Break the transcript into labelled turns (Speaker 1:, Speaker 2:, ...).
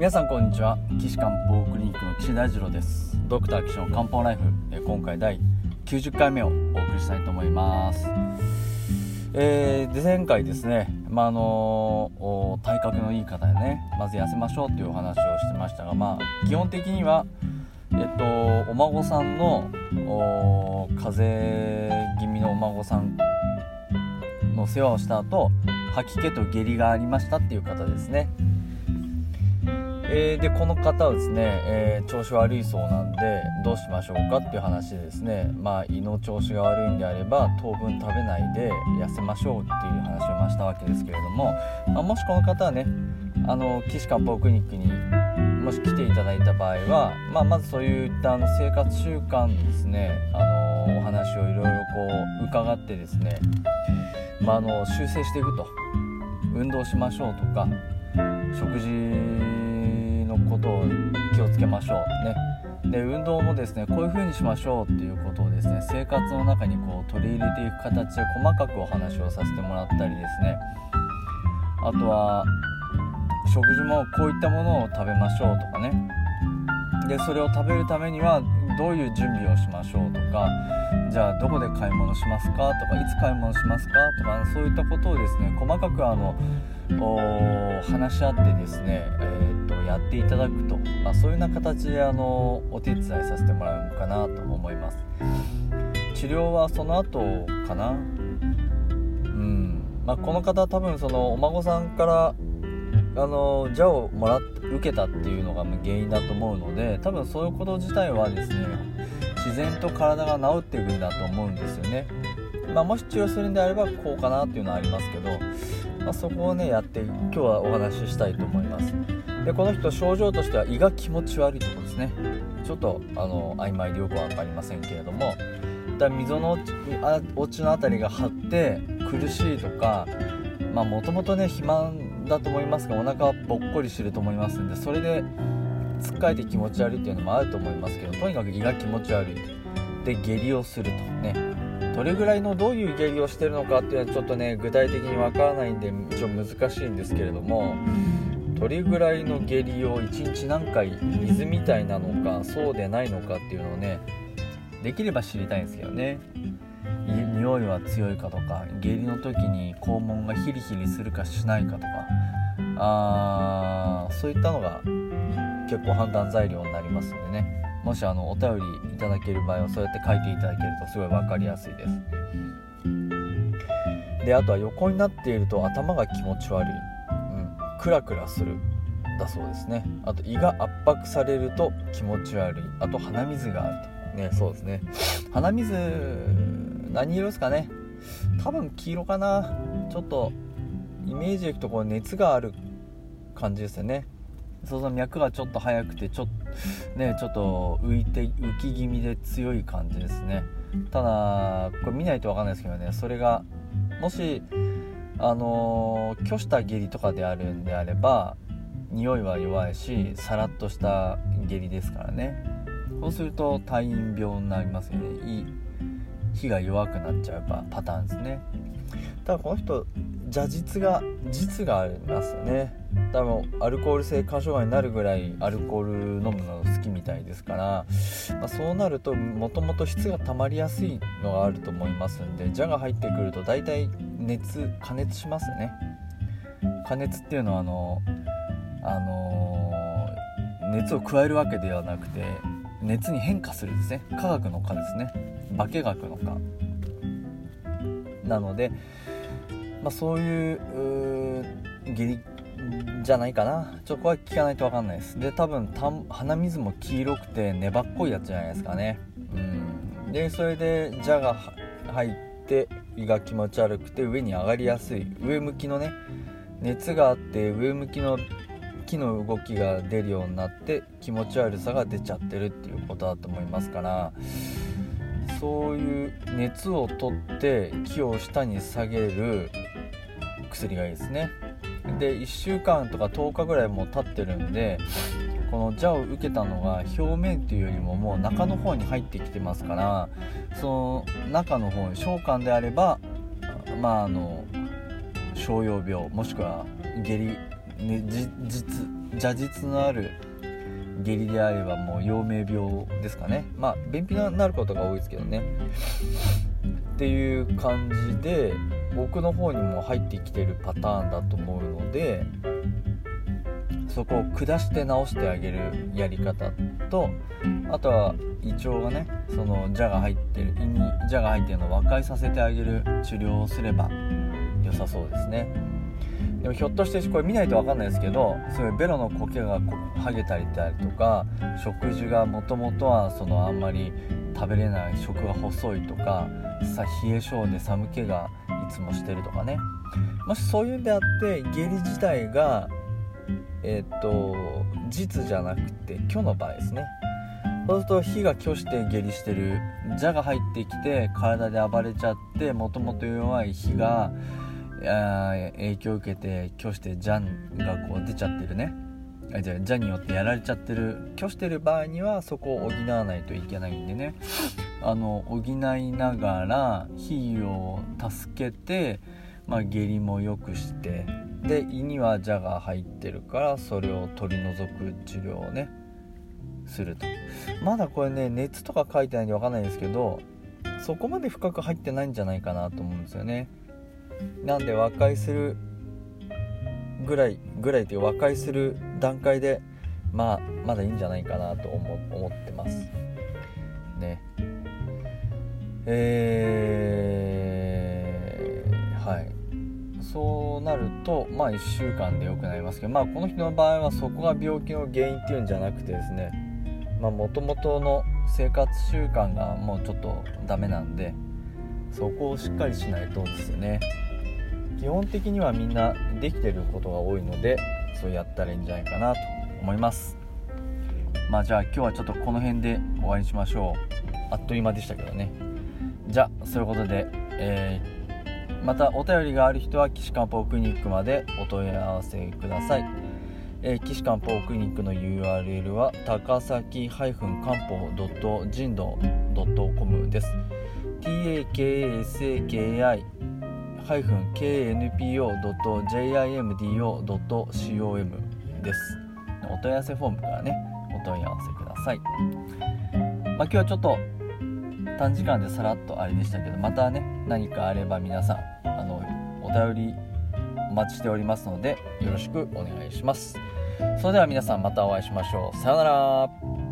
Speaker 1: 皆さんこんにちは。岸漢方クリニックの岸大二郎です。ドクター岸の漢方ライフえ今回第90回目をお送りしたいと思います。えー、で前回ですね、まあ、あの体格のいい方でねまず痩せましょうっていうお話をしてましたがまあ基本的にはえっとお孫さんの風邪気味のお孫さんの世話をした後吐き気と下痢がありましたっていう方ですね。えー、でこの方はですね、えー、調子悪いそうなんでどうしましょうかっていう話でですね。まあ胃の調子が悪いんであれば当分食べないで痩せましょうっていう話をましたわけですけれども、まあ、もしこの方はねあの岸漢方クリニックにもし来ていただいた場合は、まあ、まずそういったあの生活習慣ですねあのお話をいろいろこう伺ってですね、まあ、あの修正していくと。運動しましょうとか食事のことを気をつけましょうね。で運動もですねこういう風にしましょうっていうことをですね生活の中にこう取り入れていく形で細かくお話をさせてもらったりですね。あとは食事もこういったものを食べましょうとかね。でそれを食べるためにはどういう準備をしましょうとかじゃあどこで買い物しますかとかいつ買い物しますかとかそういったことをですね細かくあの話し合ってですね、えー、やっていただくと、まあ、そういうような形であのお手伝いさせてもらうかなと思います。治療はその後かな？うん。まあ、この方多分そのお孫さんからあの蛇をもらっ受けたっていうのが原因だと思うので多分そういうこと自体はですね自然と体が治っていくんだと思うんですよね、まあ、もし治療するんであればこうかなっていうのはありますけど、まあ、そこをねやって今日はお話ししたいと思います。でこの人症状としては胃が気持ち悪いとこですね。ちょっとあの曖昧でよく分かりませんけれども。だ溝の落ちの辺りが張って苦しいとかまあもともとね肥満だと思いますがお腹はぽっこりしてると思いますんでそれでつっかえて気持ち悪いっていうのもあると思いますけどとにかく胃が気持ち悪い。で下痢をするとね。どれぐらいのどういう下痢をしてるのかっていうのはちょっとね具体的にわからないんで一応難しいんですけれども。どれぐらいの下痢を1日何回水みたいなのかそうでないのかっていうのをねできれば知りたいんですけどね。匂いは強いかとか下痢の時に肛門がヒリヒリするかしないかとか。あーそういったのが結構判断材料になりますんでね。もしあのお便りいただける場合はそうやって書いていただけるとすごい分かりやすいです。であとは横になっていると頭が気持ち悪い、クラクラするだそうですね。あと胃が圧迫されると気持ち悪い。あと鼻水があると。ねそうですね。鼻水何色ですかね。多分黄色かな。ちょっとイメージでいくとこう熱がある感じですよね。そうそう脈がちょっと速くてちょっとねちょっと浮いて浮き気味で強い感じですね。ただこれ見ないと分かんないですけどね。それがもしあのー、虚した下痢とかであるんであれば匂いは弱いしさらっとした下痢ですからね。そうすると退院病になりますよね。火が弱くなっちゃうパターンですね。ただこの人邪実が実がありますよね。多分アルコール性肝障害になるぐらいアルコール飲むの好きみたいですから、まあ、そうなるともともと質が溜まりやすいのがあると思いますんで邪が入ってくると大体熱加熱しますね。加熱っていうのはあのあのー、熱を加えるわけではなくて熱に変化するですね。科学の科ですね。化学の科なので、まあ、そういう下痢じゃないかな。ちょっとこれは聞かないと分かんないです。で多分た鼻水も黄色くて粘っこいやつじゃないですかね。うん。でそれで「じゃ」が入って胃が気持ち悪くて上に上がりやすい。上向きのね熱があって上向きの木の動きが出るようになって気持ち悪さが出ちゃってるっていうことだと思いますからそういう熱を取って木を下に下げる薬がいいですね。で1週間とか10日ぐらいもう経ってるんでこの蛇を受けたのが表面っていうよりももう中の方に入ってきてますからその中の方に召喚であればまああの商用病もしくは下痢、ね、実邪実のある下痢であればもう陽明病ですかね。まあ便秘になることが多いですけどね。っていう感じで僕の方にも入ってきてるパターンだと思うのでそこを下して直してあげるやり方とあとは胃腸がねその蛇が入ってる胃に蛇が入ってるのを和解させてあげる治療をすれば良さそうですね。でもひょっとしてこれ見ないと分かんないですけどそういうベロの苔が剥げたりだとか食事がもともとはそのあんまり食べれない食が細いとかさ冷え性で寒気がいつもしてるとかね。もしそういうんであって下痢自体がえっ、と実じゃなくて虚の場合ですね。そうすると火が虚して下痢してる蛇が入ってきて体で暴れちゃってもともと弱い火が影響を受けて虚して蛇がこう出ちゃってるね。じゃあ蛇によってやられちゃってる虚してる場合にはそこを補わないといけないんでね。あの補いながら火を助けて、まあ、下痢も良くしてで胃には蛇が入ってるからそれを取り除く治療をねすると。まだこれね熱とか書いてないんで分かんないんですけどそこまで深く入ってないんじゃないかなと思うんですよね。なんで和解するぐらいぐらいという和解する段階でまあまだいいんじゃないかなと思ってます。えー、はい。そうなるとまあ1週間で良くなりますけどまあこの人の場合はそこが病気の原因っていうんじゃなくてですねまあ元々の生活習慣がもうちょっとダメなんでそこをしっかりしないとですよね。基本的にはみんなできてることが多いのでそうやったらいいんじゃないかなと思います。まあじゃあ今日はちょっとこの辺で終わりにしましょう。あっという間でしたけどね。じゃあそういうことで、えー、またお便りがある人は岸漢方クリニックまでお問い合わせください、えー、岸漢方クリニックの URL は高崎漢方人道 .com です。TAKSAKI-KNPO.JIMDO.COM です。お問い合わせフォームからねお問い合わせください。まあ今日はちょっと短時間でさらっとあれでしたけどまたね何かあれば皆さんあのお便りお待ちしておりますのでよろしくお願いします。それでは皆さんまたお会いしましょう。さようなら。